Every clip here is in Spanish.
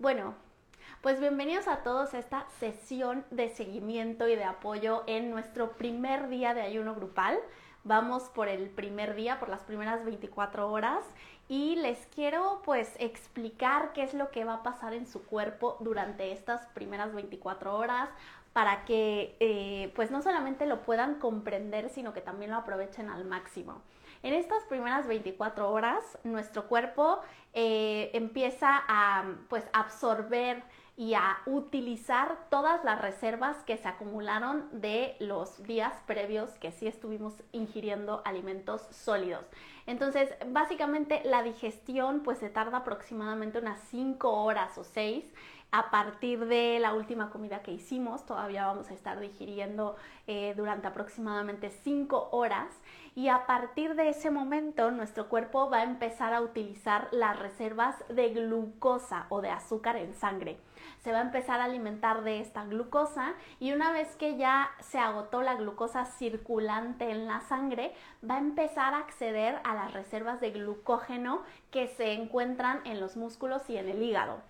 Bueno, pues bienvenidos a todos a esta sesión de seguimiento y de apoyo en nuestro primer día de ayuno grupal. Vamos por el primer día, por las primeras 24 horas y les quiero pues explicar qué es lo que va a pasar en su cuerpo durante estas primeras 24 horas para que eh, pues no solamente lo puedan comprender, sino que también lo aprovechen al máximo. En estas primeras 24 horas, nuestro cuerpo eh, empieza a pues, absorber y a utilizar todas las reservas que se acumularon de los días previos que sí estuvimos ingiriendo alimentos sólidos. Entonces, básicamente la digestión pues se tarda aproximadamente unas 5 horas o 6 a partir de la última comida que hicimos. Todavía vamos a estar digiriendo eh, durante aproximadamente 5 horas y a partir de ese momento nuestro cuerpo va a empezar a utilizar las reservas de glucosa o de azúcar en sangre se va a empezar a alimentar de esta glucosa y una vez que ya se agotó la glucosa circulante en la sangre, va a empezar a acceder a las reservas de glucógeno que se encuentran en los músculos y en el hígado.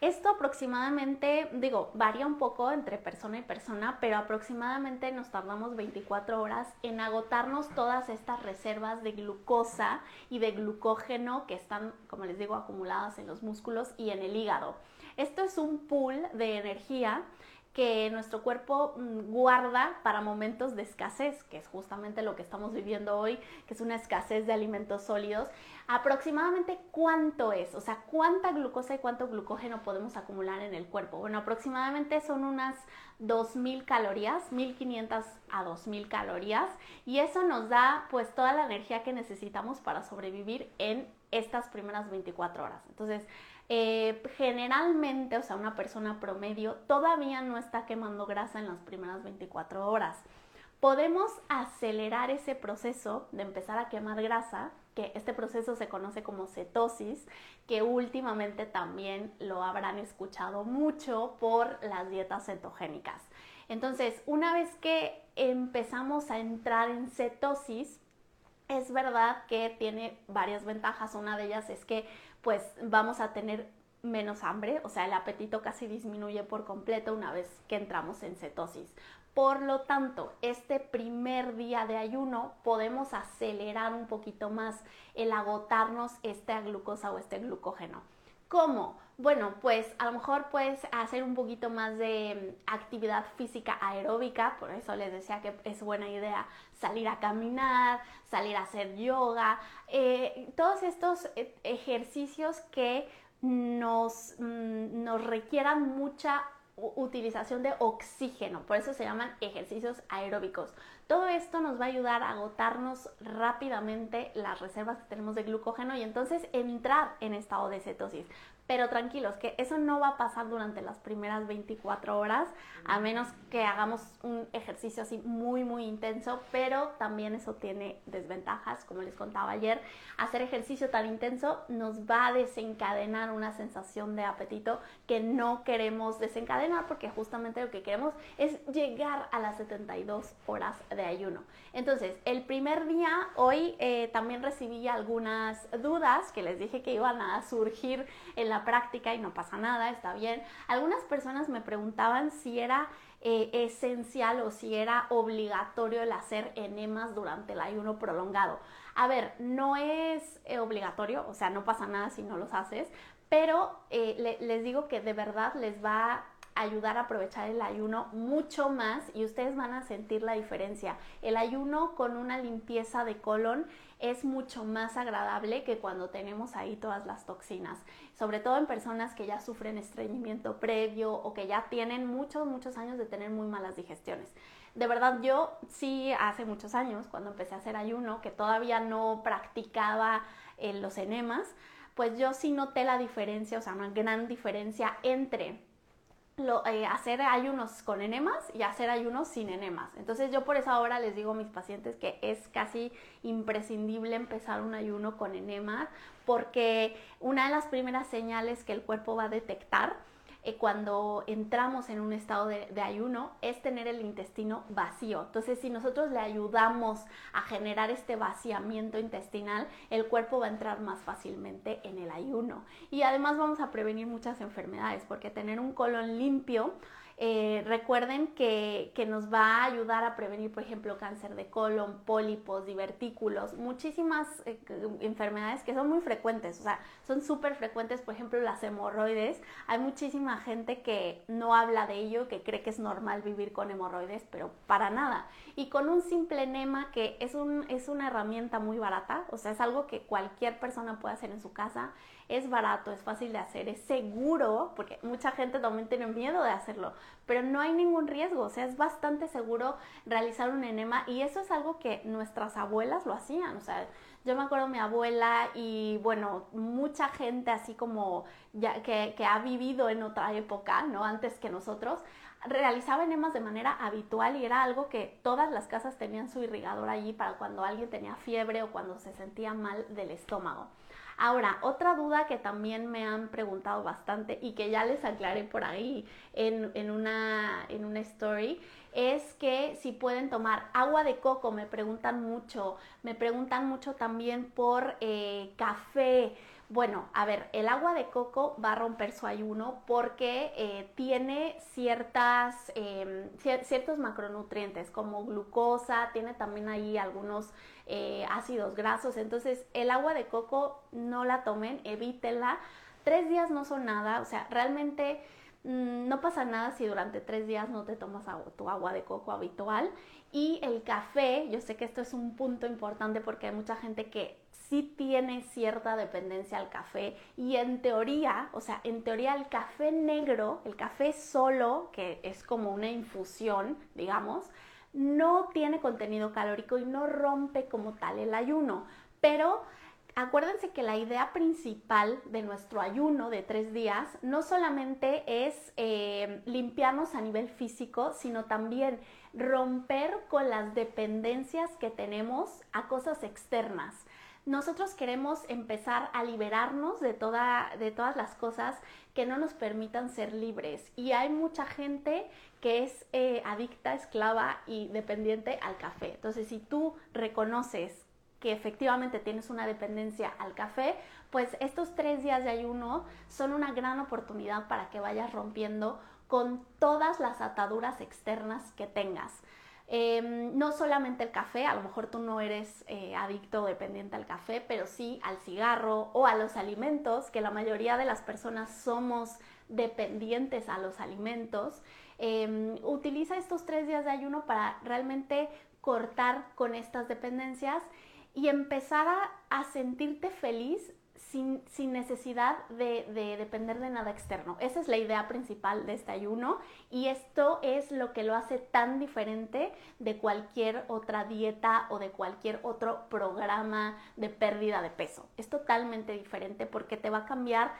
Esto aproximadamente, digo, varía un poco entre persona y persona, pero aproximadamente nos tardamos 24 horas en agotarnos todas estas reservas de glucosa y de glucógeno que están, como les digo, acumuladas en los músculos y en el hígado. Esto es un pool de energía que nuestro cuerpo mm, guarda para momentos de escasez, que es justamente lo que estamos viviendo hoy, que es una escasez de alimentos sólidos. Aproximadamente cuánto es, o sea, cuánta glucosa y cuánto glucógeno podemos acumular en el cuerpo. Bueno, aproximadamente son unas 2.000 calorías, 1.500 a 2.000 calorías, y eso nos da pues toda la energía que necesitamos para sobrevivir en estas primeras 24 horas. Entonces, eh, generalmente, o sea, una persona promedio todavía no está quemando grasa en las primeras 24 horas. Podemos acelerar ese proceso de empezar a quemar grasa, que este proceso se conoce como cetosis, que últimamente también lo habrán escuchado mucho por las dietas cetogénicas. Entonces, una vez que empezamos a entrar en cetosis, es verdad que tiene varias ventajas. Una de ellas es que pues vamos a tener menos hambre, o sea, el apetito casi disminuye por completo una vez que entramos en cetosis. Por lo tanto, este primer día de ayuno podemos acelerar un poquito más el agotarnos esta glucosa o este glucógeno. ¿Cómo? Bueno, pues a lo mejor puedes hacer un poquito más de mm, actividad física aeróbica, por eso les decía que es buena idea salir a caminar, salir a hacer yoga, eh, todos estos eh, ejercicios que nos, mm, nos requieran mucha utilización de oxígeno, por eso se llaman ejercicios aeróbicos. Todo esto nos va a ayudar a agotarnos rápidamente las reservas que tenemos de glucógeno y entonces entrar en estado de cetosis. Pero tranquilos, que eso no va a pasar durante las primeras 24 horas, a menos que hagamos un ejercicio así muy, muy intenso, pero también eso tiene desventajas, como les contaba ayer. Hacer ejercicio tan intenso nos va a desencadenar una sensación de apetito que no queremos desencadenar porque justamente lo que queremos es llegar a las 72 horas de ayuno. Entonces, el primer día, hoy eh, también recibí algunas dudas que les dije que iban a surgir en la práctica y no pasa nada, está bien. Algunas personas me preguntaban si era eh, esencial o si era obligatorio el hacer enemas durante el ayuno prolongado. A ver, no es eh, obligatorio, o sea, no pasa nada si no los haces, pero les digo que de verdad les va ayudar a aprovechar el ayuno mucho más y ustedes van a sentir la diferencia. El ayuno con una limpieza de colon es mucho más agradable que cuando tenemos ahí todas las toxinas, sobre todo en personas que ya sufren estreñimiento previo o que ya tienen muchos, muchos años de tener muy malas digestiones. De verdad, yo sí hace muchos años, cuando empecé a hacer ayuno, que todavía no practicaba eh, los enemas, pues yo sí noté la diferencia, o sea, una gran diferencia entre eh, hacer ayunos con enemas y hacer ayunos sin enemas. Entonces yo por eso ahora les digo a mis pacientes que es casi imprescindible empezar un ayuno con enemas porque una de las primeras señales que el cuerpo va a detectar eh, cuando entramos en un estado de, de, ayuno es tener el intestino vacío. Entonces, si nosotros le ayudamos a generar este vaciamiento intestinal, el cuerpo va a entrar más fácilmente en el ayuno. Y además vamos a prevenir muchas enfermedades, porque tener un colon limpio eh, recuerden que, nos va a ayudar a prevenir, por ejemplo, cáncer de colon, pólipos, divertículos, muchísimas eh, enfermedades que son muy frecuentes, o sea, son súper frecuentes, por ejemplo, las hemorroides. Hay muchísima gente que no habla de ello, que cree que es normal vivir con hemorroides, pero para nada. Y con un simple enema que es, un, es una herramienta muy barata, o sea, es algo que cualquier persona puede hacer en su casa es barato, es fácil de hacer, es seguro, porque mucha gente también tiene miedo de hacerlo, pero no hay ningún riesgo, o sea, es bastante seguro realizar un enema y eso es algo que nuestras abuelas lo hacían, o sea, yo me acuerdo mi abuela y bueno, mucha gente así como ya que, que ha vivido en otra época, ¿no? Antes que nosotros, realizaba enemas de manera habitual y era algo que todas las casas tenían su irrigador allí para cuando alguien tenía fiebre o cuando se sentía mal del estómago. Ahora, otra duda que también me han preguntado bastante y que ya les aclaré por ahí en, una, en una story es que si pueden tomar agua de coco, me preguntan mucho, me preguntan mucho también por eh, café. Bueno, a ver, el agua de coco va a romper su ayuno porque eh, tiene ciertas, em, ciertos macronutrientes como glucosa, tiene también ahí algunos eh, ácidos grasos. Entonces, el agua de coco no la tomen, evítenla. Tres días no son nada, o sea, realmente mm, no pasa nada si durante tres días no te tomas tu agua de coco habitual. Y el café, yo sé que esto es un punto importante porque hay mucha gente que sí tiene cierta dependencia al café y en teoría, o sea, en teoría el café negro, el café solo, que es como una infusión, digamos, no tiene contenido calórico y no rompe como tal el ayuno, pero acuérdense que la idea principal de nuestro ayuno de tres días no solamente es eh, limpiarnos a nivel físico, sino también romper con las dependencias que tenemos a cosas externas nosotros queremos empezar a liberarnos de, toda, de todas las cosas que no nos permitan ser libres. Y hay mucha gente que es eh, adicta, esclava y dependiente al café. Entonces, si tú reconoces que efectivamente tienes una dependencia al café, pues estos tres días de ayuno son una gran oportunidad para que vayas rompiendo con todas las ataduras externas que tengas. Em, no solamente el café, a lo mejor tú no eres eh, adicto o dependiente al café, pero sí al cigarro o a los alimentos, que la mayoría de las personas somos dependientes a los alimentos. Em, utiliza estos tres días de ayuno para realmente cortar con estas dependencias y empezar a sentirte feliz sin, necesidad de, depender de nada externo. Esa es la idea principal de este ayuno y esto es lo que lo hace tan diferente de cualquier otra dieta o de cualquier otro programa de pérdida de peso. Es totalmente diferente porque te va a cambiar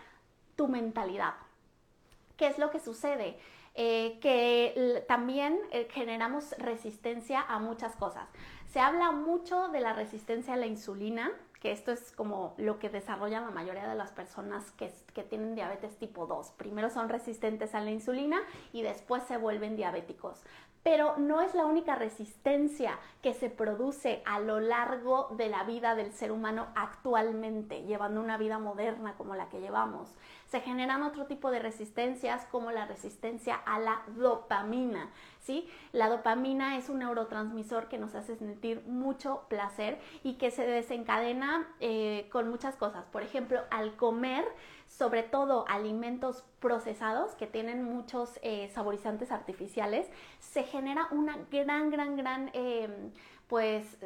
tu mentalidad. ¿Qué es lo que sucede? Eh, que también eh, generamos resistencia a muchas cosas. Se habla mucho de la resistencia a la insulina, que esto es como lo que desarrollan la mayoría de las personas que, que, tienen diabetes tipo 2. Primero son resistentes a la insulina y después se vuelven diabéticos. Pero no es la única resistencia que se produce a lo largo de la vida del ser humano actualmente, llevando una vida moderna como la que llevamos se generan otro tipo de resistencias como la resistencia a la dopamina. ¿sí? La dopamina es un neurotransmisor que nos hace sentir mucho placer y que se desencadena eh, con muchas cosas. Por ejemplo, al comer, sobre todo alimentos procesados que tienen muchos eh, saborizantes artificiales, se genera una gran, gran, gran... Eh, pues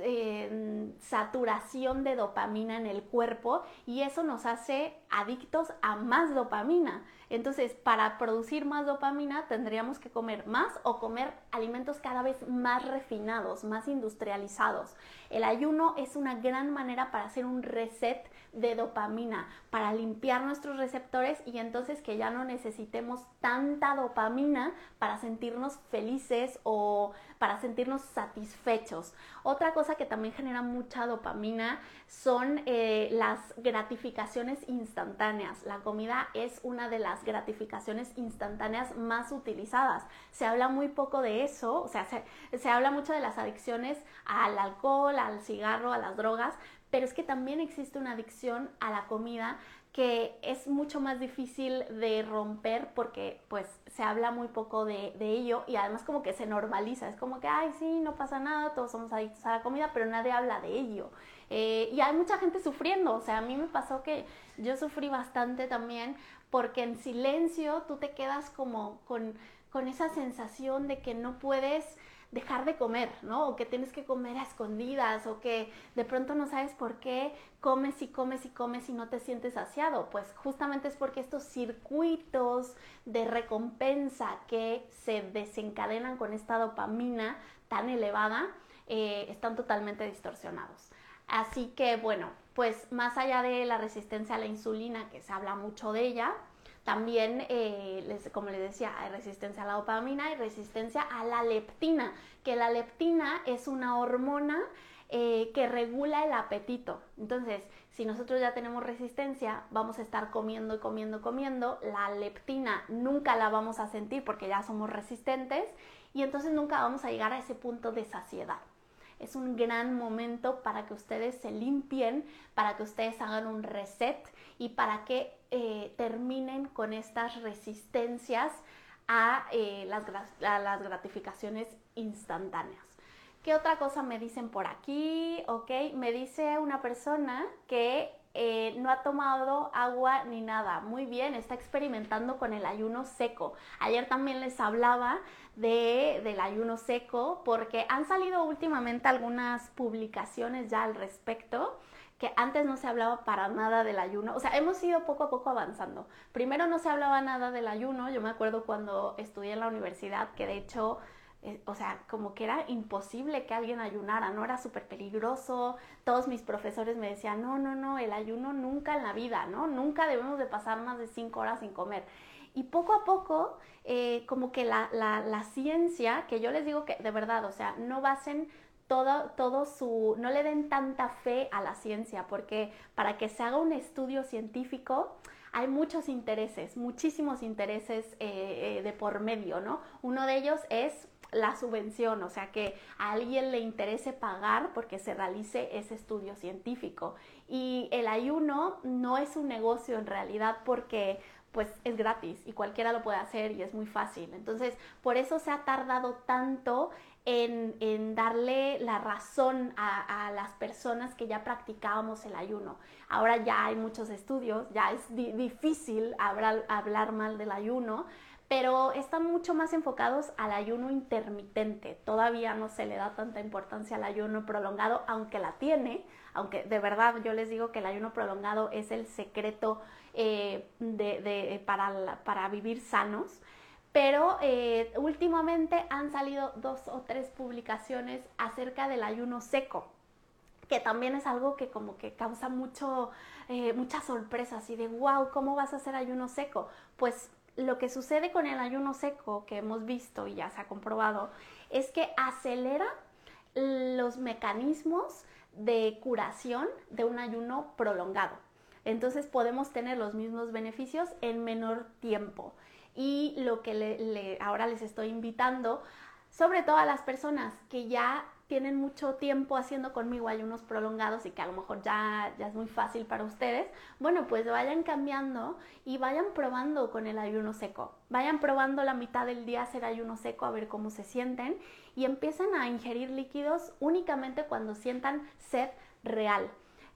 saturación de dopamina en el cuerpo y eso nos hace adictos a más dopamina. Entonces, para producir más dopamina tendríamos que comer más o comer alimentos cada vez más refinados, más industrializados. El ayuno es una gran manera para hacer un reset de dopamina para limpiar nuestros receptores y entonces que ya no necesitemos tanta dopamina para sentirnos felices o para sentirnos satisfechos. Otra cosa que también genera mucha dopamina son eh, las gratificaciones instantáneas. La comida es una de las gratificaciones instantáneas más utilizadas. Se habla muy poco de eso, o sea, se, se habla mucho de las adicciones al alcohol, al cigarro, a las drogas, pero es que también existe una adicción a la comida que es mucho más difícil de romper porque pues se habla muy poco de, ello y además como que se normaliza, es como que, ay, sí, no pasa nada, todos somos adictos a la comida, pero nadie habla de ello. Eh, y hay mucha gente sufriendo, o sea, a mí me pasó que yo sufrí bastante también porque en silencio tú te quedas como con, con esa sensación de que no puedes dejar de comer, ¿no? O que tienes que comer a escondidas, o que de pronto no sabes por qué comes y comes y comes y no te sientes saciado. Pues justamente es porque estos circuitos de recompensa que se desencadenan con esta dopamina tan elevada eh, están totalmente distorsionados. Así que bueno, pues más allá de la resistencia a la insulina, que se habla mucho de ella, también, eh, como les decía, hay resistencia a la dopamina y resistencia a la leptina, que la leptina es una hormona eh, que regula el apetito. Entonces, si nosotros ya tenemos resistencia, vamos a estar comiendo y comiendo, comiendo, la leptina nunca la vamos a sentir porque ya somos resistentes y entonces nunca vamos a llegar a ese punto de saciedad es un gran momento para que ustedes se limpien, para que ustedes hagan un reset y para que eh, terminen con estas resistencias a, eh, las, las gratificaciones instantáneas. ¿Qué otra cosa me dicen por aquí? Ok, me dice una persona que eh, no ha tomado agua ni nada. Muy bien, está experimentando con el ayuno seco. Ayer también les hablaba de, del ayuno seco porque han salido últimamente algunas publicaciones ya al respecto que antes no se hablaba para nada del ayuno. O sea, hemos ido poco a poco avanzando. Primero no se hablaba nada del ayuno. Yo me acuerdo cuando estudié en la universidad que de hecho o sea, como que era imposible que alguien ayunara, ¿no? Era súper peligroso. Todos mis profesores me decían, no, no, no, el ayuno nunca en la vida, ¿no? Nunca debemos de pasar más de cinco horas sin comer. Y poco a poco, eh, como que la, la, la, ciencia, que yo les digo que de verdad, o sea, no basen todo, todo su, no le den tanta fe a la ciencia, porque para que se haga un estudio científico, hay muchos intereses, muchísimos intereses eh, de por medio, ¿no? Uno de ellos es la subvención, o sea, que a alguien le interese pagar porque se realice ese estudio científico. Y el ayuno no es un negocio en realidad porque pues es gratis y cualquiera lo puede hacer y es muy fácil. Entonces, por eso se ha tardado tanto en, darle la razón a, las personas que ya practicábamos el ayuno. Ahora ya hay muchos estudios, ya es difícil hablar, hablar mal del ayuno, pero están mucho más enfocados al ayuno intermitente. Todavía no se le da tanta importancia al ayuno prolongado, aunque la tiene, aunque de verdad yo les digo que el ayuno prolongado es el secreto eh, para, para, vivir sanos. Pero eh, últimamente han salido dos o tres publicaciones acerca del ayuno seco, que también es algo que como que causa mucho, eh, mucha sorpresa, así de, wow, ¿cómo vas a hacer ayuno seco? Pues lo que sucede con el ayuno seco que hemos visto y ya se ha comprobado es que acelera los mecanismos de curación de un ayuno prolongado. Entonces podemos tener los mismos beneficios en menor tiempo. Y lo que ahora les estoy invitando, sobre todo a las personas que ya tienen mucho tiempo haciendo conmigo ayunos prolongados y que a lo mejor ya, ya es muy fácil para ustedes, bueno, pues vayan cambiando y vayan probando con el ayuno seco. Vayan probando la mitad del día hacer ayuno seco a ver cómo se sienten y empiecen a ingerir líquidos únicamente cuando sientan sed real.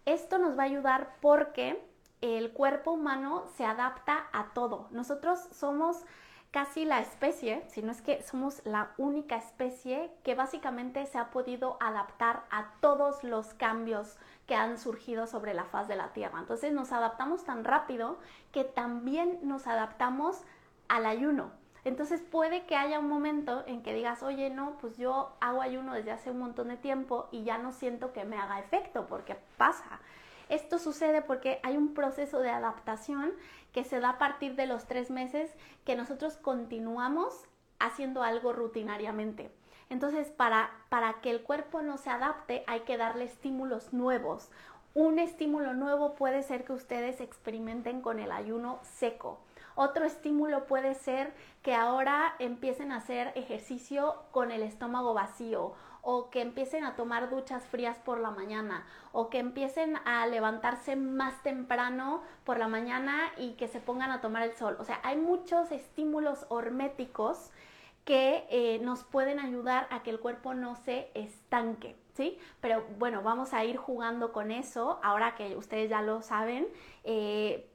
Esto nos va a ayudar porque el cuerpo humano se adapta a todo. Nosotros somos casi la especie, si no es que somos la única especie que básicamente se ha podido adaptar a todos los cambios que han surgido sobre la faz de la Tierra. Entonces nos adaptamos tan rápido que también nos adaptamos al ayuno. Entonces puede que haya un momento en que digas, oye, no, pues yo hago ayuno desde hace un montón de tiempo y ya no siento que me haga efecto, porque pasa. Esto sucede porque hay un proceso de adaptación que se da a partir de los tres meses que nosotros continuamos haciendo algo rutinariamente. Entonces, para, para que el cuerpo no se adapte, hay que darle estímulos nuevos. Un estímulo nuevo puede ser que ustedes experimenten con el ayuno seco. Otro estímulo puede ser que ahora empiecen a hacer ejercicio con el estómago vacío o que empiecen a tomar duchas frías por la mañana o que empiecen a levantarse más temprano por la mañana y que se pongan a tomar el sol. O sea, hay muchos estímulos horméticos que eh, nos pueden ayudar a que el cuerpo no se estanque, ¿sí? Pero bueno, vamos a ir jugando con eso, ahora que ustedes ya lo saben. Eh,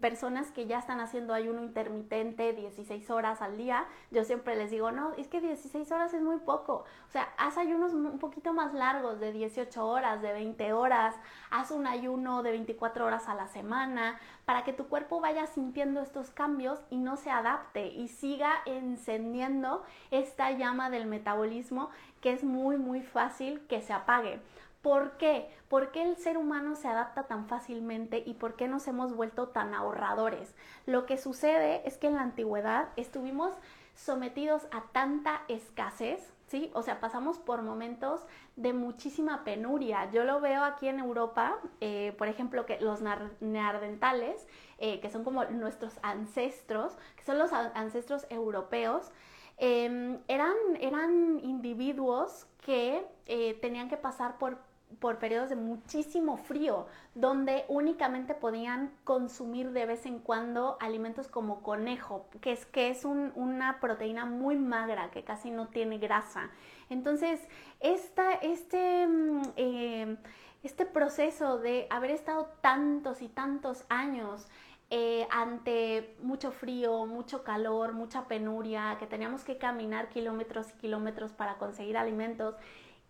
personas que ya están haciendo ayuno intermitente 16 horas al día, yo siempre les digo, no, es que 16 horas es muy poco. O sea, haz ayunos un poquito más largos, de 18 horas, de 20 horas, haz un ayuno de 24 horas a la semana, para que tu cuerpo vaya sintiendo estos cambios y no se adapte y siga encendiendo esta llama del metabolismo que es muy, muy fácil que se apague. ¿Por qué? ¿Por qué el ser humano se adapta tan fácilmente y por qué nos hemos vuelto tan ahorradores? Lo que sucede es que en la antigüedad estuvimos sometidos a tanta escasez, ¿sí? O sea, pasamos por momentos de muchísima penuria. Yo lo veo aquí en Europa, eh, por ejemplo, que los neardentales, eh, que son como nuestros ancestros, que son los ancestros europeos, em, eran, eran individuos que eh, tenían que pasar por por periodos de muchísimo frío, donde únicamente podían consumir de vez en cuando alimentos como conejo, que es, que es una proteína muy magra, que casi no tiene grasa. Entonces, este, mm, eh, este proceso de haber estado tantos y tantos años eh, ante mucho frío, mucho calor, mucha penuria, que teníamos que caminar kilómetros y kilómetros para conseguir alimentos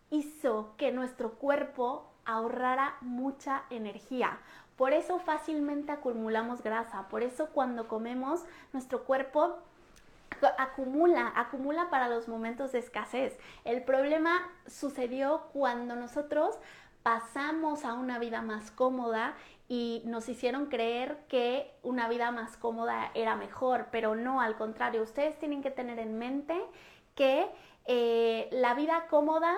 hizo que nuestro cuerpo ahorrara mucha energía. Por eso fácilmente acumulamos grasa, por eso cuando comemos nuestro cuerpo acumula, acumula para los momentos de escasez. El problema sucedió cuando nosotros pasamos a una vida más cómoda y nos hicieron creer que una vida más cómoda era mejor, pero no, al contrario, ustedes tienen que tener en mente que eh, la vida cómoda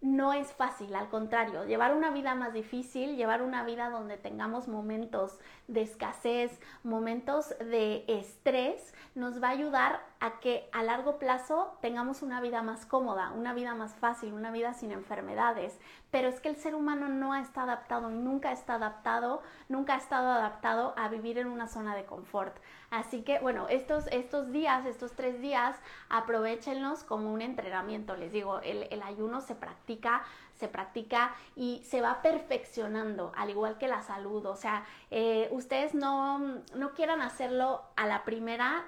no es fácil, al contrario, llevar una vida más difícil, llevar una vida donde tengamos momentos de escasez, momentos de estrés, nos va a ayudar a que a largo plazo tengamos una vida más cómoda, una vida más fácil, una vida sin enfermedades. Pero es que el ser humano no está adaptado, nunca está adaptado, nunca ha estado adaptado a vivir en una zona de confort. Así que bueno, estos, estos días, estos tres días, aprovechenlos como un entrenamiento. Les digo, el, ayuno se practica se practica y se va perfeccionando, al igual que la salud. O sea, eh, ustedes no, no quieran hacerlo a la primera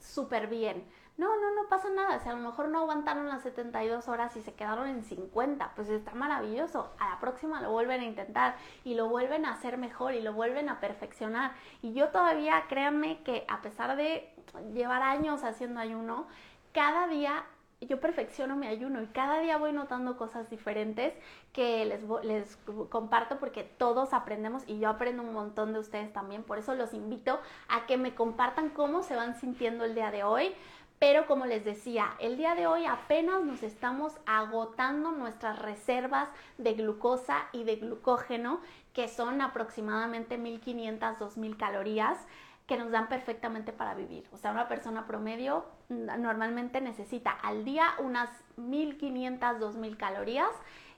súper bien. No, no, no pasa nada. Si a lo mejor no aguantaron las 72 horas y se quedaron en 50, pues está maravilloso. A la próxima lo vuelven a intentar y lo vuelven a hacer mejor y lo vuelven a perfeccionar. Y yo todavía, créanme que a pesar de llevar años haciendo ayuno, cada día yo perfecciono mi ayuno y cada día voy notando cosas diferentes que les, les comparto porque todos aprendemos y yo aprendo un montón de ustedes también. Por eso los invito a que me compartan cómo se van sintiendo el día de hoy. Pero como les decía, el día de hoy apenas nos estamos agotando nuestras reservas de glucosa y de glucógeno, que son aproximadamente 1500, 2000 calorías que nos dan perfectamente para vivir. O sea, una persona promedio normalmente necesita al día unas 1500, 2000 calorías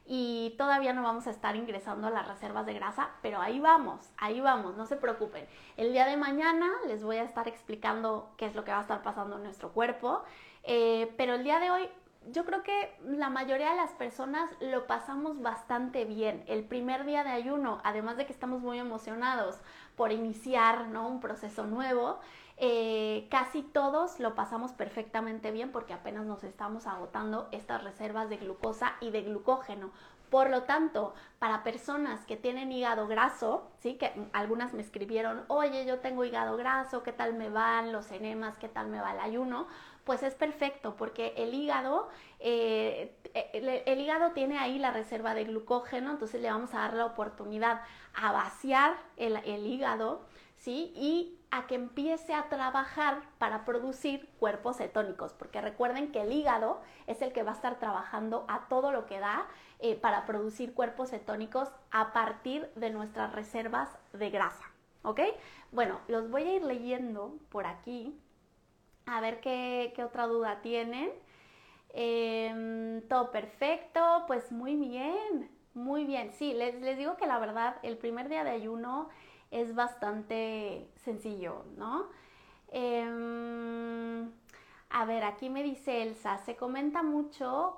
y todavía no vamos a estar ingresando a las reservas de grasa, pero ahí vamos, ahí vamos, no se preocupen. El día de mañana les voy a estar explicando qué es lo que va a estar pasando en nuestro cuerpo, eh, pero el día de hoy yo creo que la mayoría de las personas lo pasamos bastante bien. El primer día de ayuno, además de que estamos muy emocionados por iniciar ¿no? un proceso nuevo, eh, casi todos lo pasamos perfectamente bien porque apenas nos estamos agotando estas reservas de glucosa y de glucógeno. Por lo tanto, para personas que tienen hígado graso, ¿sí? que algunas me escribieron, oye, yo tengo hígado graso, ¿qué tal me van los enemas? ¿Qué tal me va el ayuno? Pues es perfecto porque el hígado, eh, el, hígado tiene ahí la reserva de glucógeno, entonces le vamos a dar la oportunidad a vaciar el, el hígado, ¿sí? Y a que empiece a trabajar para producir cuerpos cetónicos, porque recuerden que el hígado es el que va a estar trabajando a todo lo que da eh, para producir cuerpos cetónicos a partir de nuestras reservas de grasa, ¿ok? Bueno, los voy a ir leyendo por aquí, a ver qué, otra duda tienen. Em, todo perfecto, pues muy bien, muy bien. Sí, les, les digo que la verdad, el primer día de ayuno es bastante sencillo, ¿no? Em, a ver, aquí me dice Elsa, se comenta mucho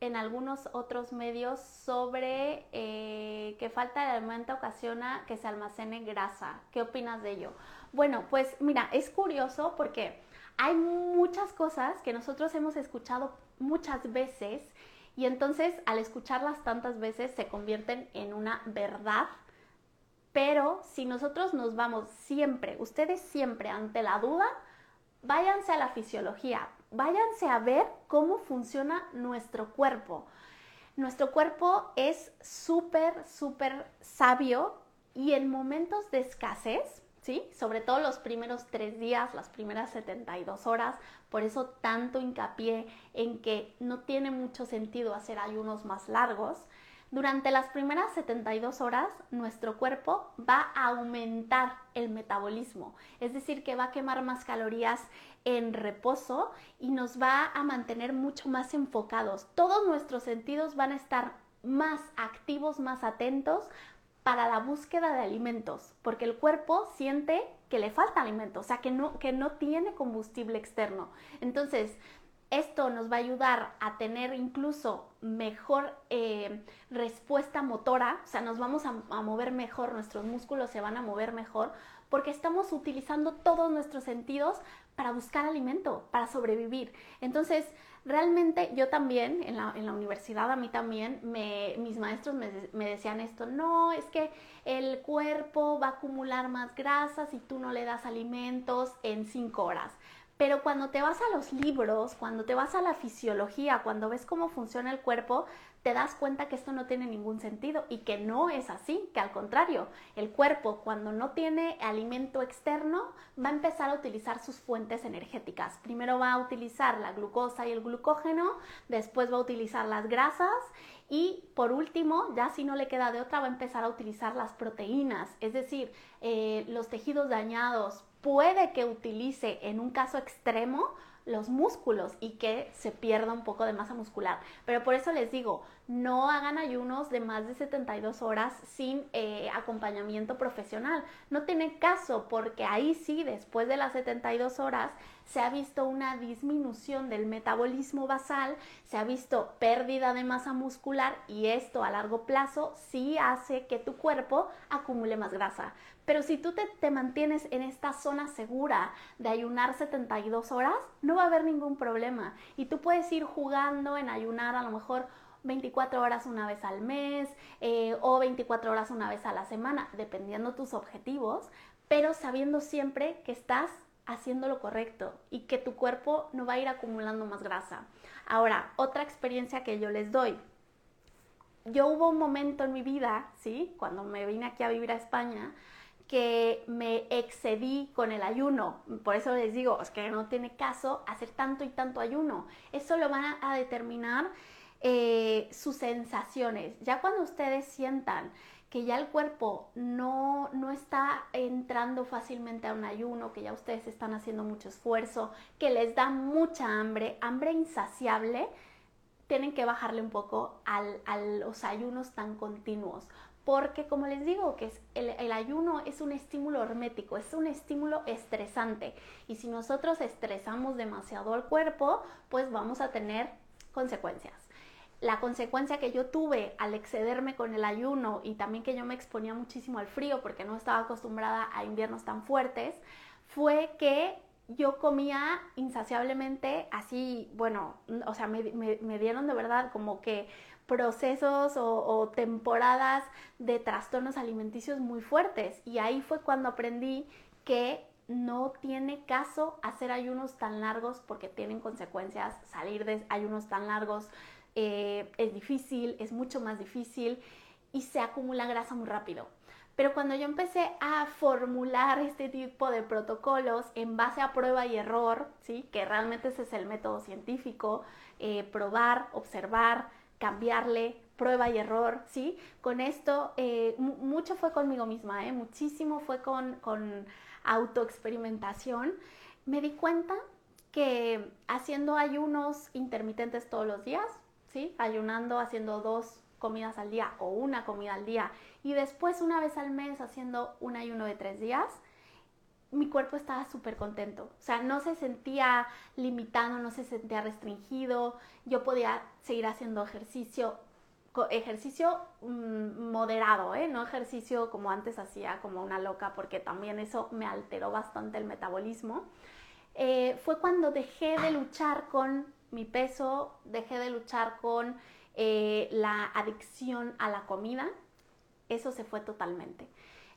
en algunos otros medios sobre eh, que falta de alimento ocasiona que se almacene grasa. ¿Qué opinas de ello? Bueno, pues mira, es curioso porque hay muchas cosas que nosotros hemos escuchado muchas veces y entonces al escucharlas tantas veces se convierten en una verdad pero si nosotros nos vamos siempre, ustedes siempre ante la duda, váyanse a la fisiología, váyanse a ver cómo funciona nuestro cuerpo. Nuestro cuerpo es súper, súper sabio y en momentos de escasez, ¿sí? Sobre todo los primeros tres días, las primeras 72 horas, por eso tanto hincapié en que no tiene mucho sentido hacer ayunos más largos. Durante las primeras 72 horas, nuestro cuerpo va a aumentar el metabolismo, es decir, que va a quemar más calorías en reposo y nos va a mantener mucho más enfocados. Todos nuestros sentidos van a estar más activos, más atentos para la búsqueda de alimentos, porque el cuerpo siente que le falta alimento, o sea, que no, que no tiene combustible externo. Entonces, esto nos va a ayudar a tener incluso mejor eh, respuesta motora, o sea, nos vamos a, mover mejor, nuestros músculos se van a mover mejor, porque estamos utilizando todos nuestros sentidos para buscar alimento, para sobrevivir. Entonces, realmente yo también, en la, universidad a mí también, mis maestros me, decían esto, no, es que el cuerpo va a acumular más grasa si tú no le das alimentos en cinco horas. Pero cuando te vas a los libros, cuando te vas a la fisiología, cuando ves cómo funciona el cuerpo, te das cuenta que esto no tiene ningún sentido y que no es así, que al contrario, el cuerpo cuando no tiene alimento externo va a empezar a utilizar sus fuentes energéticas. Primero va a utilizar la glucosa y el glucógeno, después va a utilizar las grasas y por último, ya si no le queda de otra, va a empezar a utilizar las proteínas, es decir, eh, los tejidos dañados, puede que utilice en un caso extremo los músculos y que se pierda un poco de masa muscular. Pero por eso les digo, no hagan ayunos de más de 72 horas sin eh, acompañamiento profesional. No tiene caso porque ahí sí, después de las 72 horas, se ha visto una disminución del metabolismo basal, se ha visto pérdida de masa muscular y esto a largo plazo sí hace que tu cuerpo acumule más grasa. Pero si tú te, te mantienes en esta zona segura de ayunar 72 horas, no va a haber ningún problema. Y tú puedes ir jugando en ayunar a lo mejor 24 horas una vez al mes eh, o 24 horas una vez a la semana, dependiendo tus objetivos, pero sabiendo siempre que estás haciendo lo correcto y que tu cuerpo no va a ir acumulando más grasa. Ahora, otra experiencia que yo les doy. Yo hubo un momento en mi vida, ¿sí? Cuando me vine aquí a vivir a España, que me excedí con el ayuno. Por eso les digo, es que no tiene caso hacer tanto y tanto ayuno. Eso lo van a determinar eh, sus sensaciones. Ya cuando ustedes sientan que ya el cuerpo no, no está entrando fácilmente a un ayuno, que ya ustedes están haciendo mucho esfuerzo, que les da mucha hambre, hambre insaciable, tienen que bajarle un poco a los ayunos tan continuos. Porque como les digo, que es el ayuno es un estímulo hermético, es un estímulo estresante. Y si nosotros estresamos demasiado al cuerpo, pues vamos a tener consecuencias la consecuencia que yo tuve al excederme con el ayuno y también que yo me exponía muchísimo al frío porque no estaba acostumbrada a inviernos tan fuertes, fue que yo comía insaciablemente, así, bueno, o sea, me, me, dieron de verdad como que procesos o, o, temporadas de trastornos alimenticios muy fuertes. Y ahí fue cuando aprendí que no tiene caso hacer ayunos tan largos porque tienen consecuencias. Salir de ayunos tan largos eh, es difícil, es mucho más difícil y se acumula grasa muy rápido. Pero cuando yo empecé a formular este tipo de protocolos en base a prueba y error, ¿sí? que realmente ese es el método científico, eh, probar, observar, cambiarle, prueba y error, ¿sí? Con esto, eh, mucho fue conmigo misma, ¿eh? muchísimo fue con, con autoexperimentación. Me di cuenta que haciendo ayunos intermitentes todos los días, ¿sí? Ayunando, haciendo dos comidas al día o una comida al día y después una vez al mes haciendo un ayuno de tres días, mi cuerpo estaba súper contento. O sea, no se sentía limitado, no se sentía restringido. Yo podía seguir haciendo ejercicio, ejercicio mm, moderado, ¿eh? No ejercicio como antes hacía, como una loca, porque también eso me alteró bastante el metabolismo. Eh, fue cuando dejé de luchar con mi peso, dejé de luchar con eh, la adicción a la comida, eso se fue totalmente.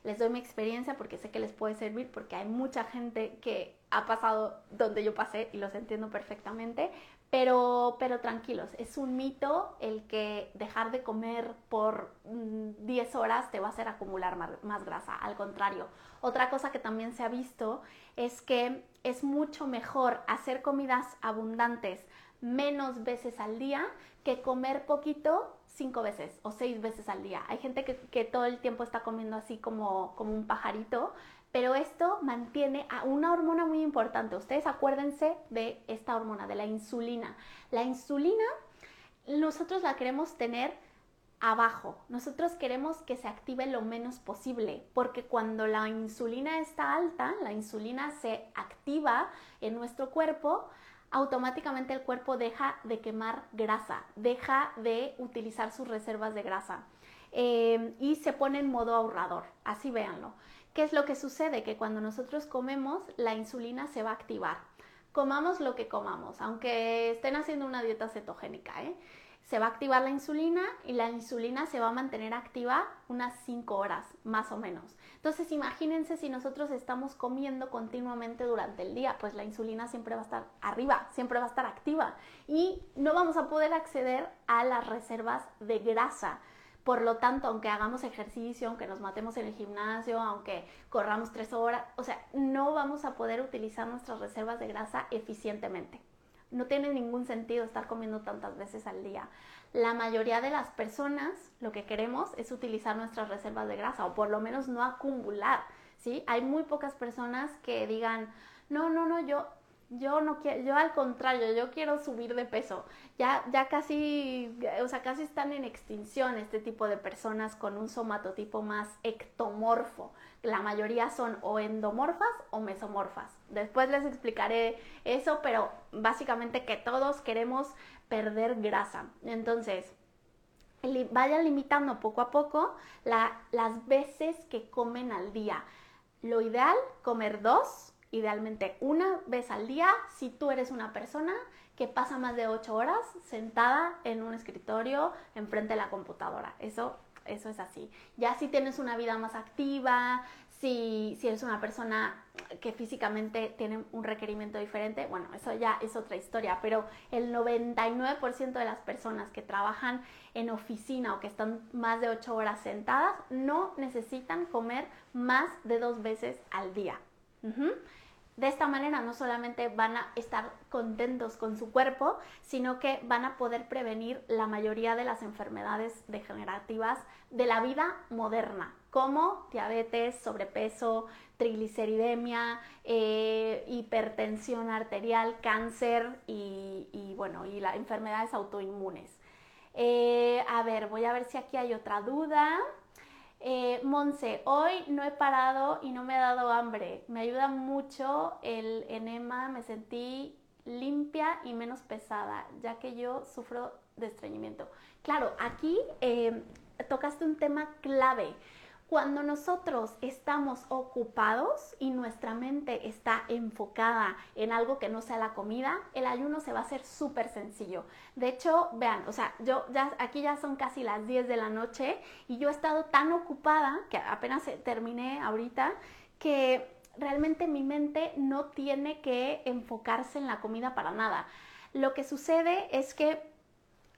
Les doy mi experiencia porque sé que les puede servir, porque hay mucha gente que ha pasado donde yo pasé y los entiendo perfectamente, pero, pero tranquilos, es un mito el que dejar de comer por 10 mm, horas te va a hacer acumular más, más grasa, al contrario. Otra cosa que también se ha visto es que es mucho mejor hacer comidas abundantes menos veces al día que comer poquito cinco veces o seis veces al día. Hay gente que, todo el tiempo está comiendo así como, como un pajarito, pero esto mantiene a una hormona muy importante. Ustedes acuérdense de esta hormona, de la insulina. La insulina nosotros la queremos tener abajo. Nosotros queremos que se active lo menos posible, porque cuando la insulina está alta, la insulina se activa en nuestro cuerpo, automáticamente el cuerpo deja de quemar grasa, deja de utilizar sus reservas de grasa eh, y se pone en modo ahorrador. Así véanlo. ¿Qué es lo que sucede? Que cuando nosotros comemos, la insulina se va a activar. Comamos lo que comamos, aunque estén haciendo una dieta cetogénica, ¿eh? se va a activar la insulina y la insulina se va a mantener activa unas 5 horas, más o menos. Entonces, imagínense si nosotros estamos comiendo continuamente durante el día, pues la insulina siempre va a estar arriba, siempre va a estar activa y no vamos a poder acceder a las reservas de grasa. Por lo tanto, aunque hagamos ejercicio, aunque nos matemos en el gimnasio, aunque corramos tres horas, o sea, no vamos a poder utilizar nuestras reservas de grasa eficientemente. No tiene ningún sentido estar comiendo tantas veces al día. La mayoría de las personas lo que queremos es utilizar nuestras reservas de grasa o por lo menos no acumular, ¿sí? Hay muy pocas personas que digan, no, no, no, yo yo no quiero, yo al contrario, yo quiero subir de peso. Ya, ya casi, o sea, casi están en extinción este tipo de personas con un somatotipo más ectomorfo. La mayoría son o endomorfas o mesomorfas. Después les explicaré eso, pero básicamente que todos queremos perder grasa. Entonces, vayan limitando poco a poco las veces que comen al día. Lo ideal, comer dos idealmente una vez al día si tú eres una persona que pasa más de ocho horas sentada en un escritorio enfrente de la computadora. Eso, eso es así. Ya si tienes una vida más activa, si, si eres una persona que físicamente tiene un requerimiento diferente, bueno, eso ya es otra historia, pero el 99% de las personas que trabajan en oficina o que están más de ocho horas sentadas no necesitan comer más de dos veces al día. De esta manera no solamente van a estar contentos con su cuerpo, sino que van a poder prevenir la mayoría de las enfermedades degenerativas de la vida moderna, como diabetes, sobrepeso, trigliceridemia, eh, hipertensión arterial, cáncer y, bueno, y las enfermedades autoinmunes. Eh, a ver, voy a ver si aquí hay otra duda. Eh, Monse, hoy no he parado y no me ha dado hambre. Me ayuda mucho el enema, me sentí limpia y menos pesada, ya que yo sufro de estreñimiento. Claro, aquí eh, tocaste un tema clave, Cuando nosotros estamos ocupados y nuestra mente está enfocada en algo que no sea la comida, el ayuno se va a hacer súper sencillo. De hecho, vean, o sea, yo ya aquí ya son casi las 10 de la noche y yo he estado tan ocupada que apenas terminé ahorita que realmente mi mente no tiene que enfocarse en la comida para nada. Lo que sucede es que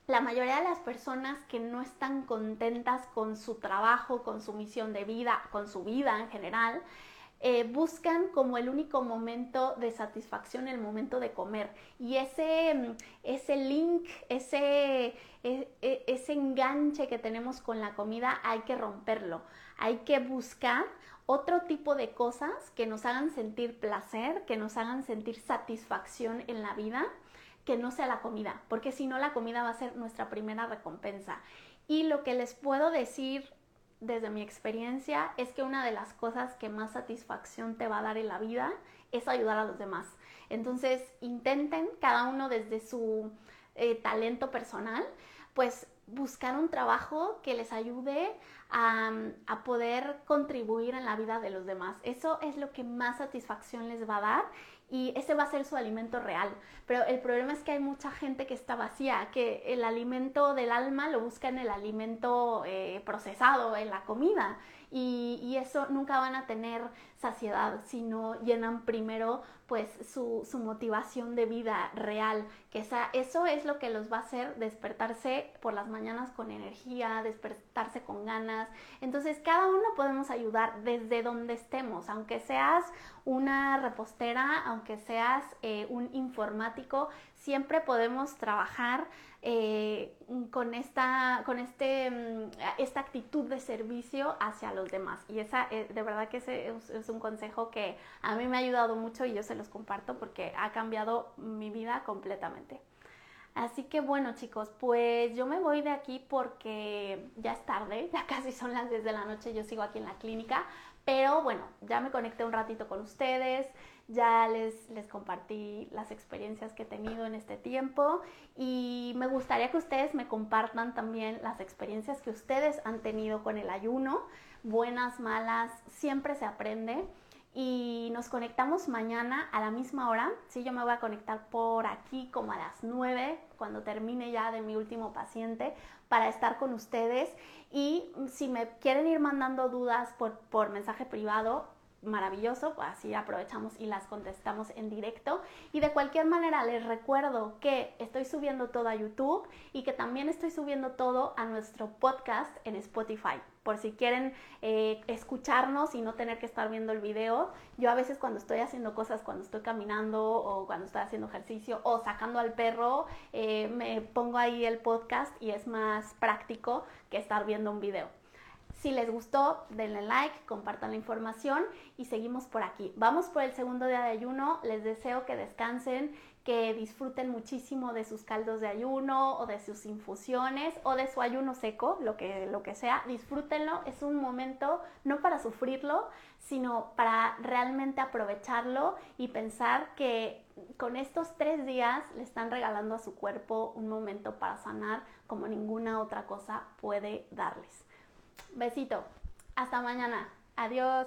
la mayoría de las personas que no están contentas con su trabajo, con su misión de vida, con su vida en general, eh, buscan como el único momento de satisfacción el momento de comer. Y ese, mm, ese link, ese, e, e, ese enganche que tenemos con la comida hay que romperlo. Hay que buscar otro tipo de cosas que nos hagan sentir placer, que nos hagan sentir satisfacción en la vida que no sea la comida, porque si no la comida va a ser nuestra primera recompensa. Y lo que les puedo decir desde mi experiencia es que una de las cosas que más satisfacción te va a dar en la vida es ayudar a los demás. Entonces intenten cada uno desde su eh, talento personal, pues buscar un trabajo que les ayude a, a, poder contribuir en la vida de los demás. Eso es lo que más satisfacción les va a dar y ese va a ser su alimento real. Pero el problema es que hay mucha gente que está vacía, que el alimento del alma lo busca en el alimento eh, procesado, en la comida. Y, eso nunca van a tener saciedad si no llenan primero pues su, motivación de vida real, que esa, eso es lo que los va a hacer despertarse por las mañanas con energía, despertarse con ganas. Entonces cada uno podemos ayudar desde donde estemos, aunque seas una repostera, aunque seas eh, un informático, siempre podemos trabajar eh, con, esta, con este, mm, esta actitud de servicio hacia los demás. Y esa, eh, de verdad que ese un consejo que a mí me ha ayudado mucho y yo se los comparto porque ha cambiado mi vida completamente. Así que bueno chicos, pues yo me voy de aquí porque ya es tarde, ya casi son las 10 de la noche, yo sigo aquí en la clínica, pero bueno, ya me conecté un ratito con ustedes, ya les, les compartí las experiencias que he tenido en este tiempo y me gustaría que ustedes me compartan también las experiencias que ustedes han tenido con el ayuno, buenas, malas, siempre se aprende y nos conectamos mañana a la misma hora. Sí, yo me voy a conectar por aquí como a las 9 cuando termine ya de mi último paciente para estar con ustedes y si me quieren ir mandando dudas por, por mensaje privado, maravilloso, así aprovechamos y las contestamos en directo. Y de cualquier manera les recuerdo que estoy subiendo todo a YouTube y que también estoy subiendo todo a nuestro podcast en Spotify. Por si quieren eh, escucharnos y no tener que estar viendo el video. Yo a veces cuando estoy haciendo cosas, cuando estoy caminando o cuando estoy haciendo ejercicio o sacando al perro, eh, me pongo ahí el podcast y es más práctico que estar viendo un video. Si les gustó, denle like, compartan la información y seguimos por aquí. Vamos por el segundo día de ayuno. Les deseo que descansen, que disfruten muchísimo de sus caldos de ayuno o de sus infusiones o de su ayuno seco, lo que, lo que sea. Disfrútenlo. Es un momento no para sufrirlo, sino para realmente aprovecharlo y pensar que con estos tres días le están regalando a su cuerpo un momento para sanar como ninguna otra cosa puede darles. Besito. Hasta mañana. Adiós.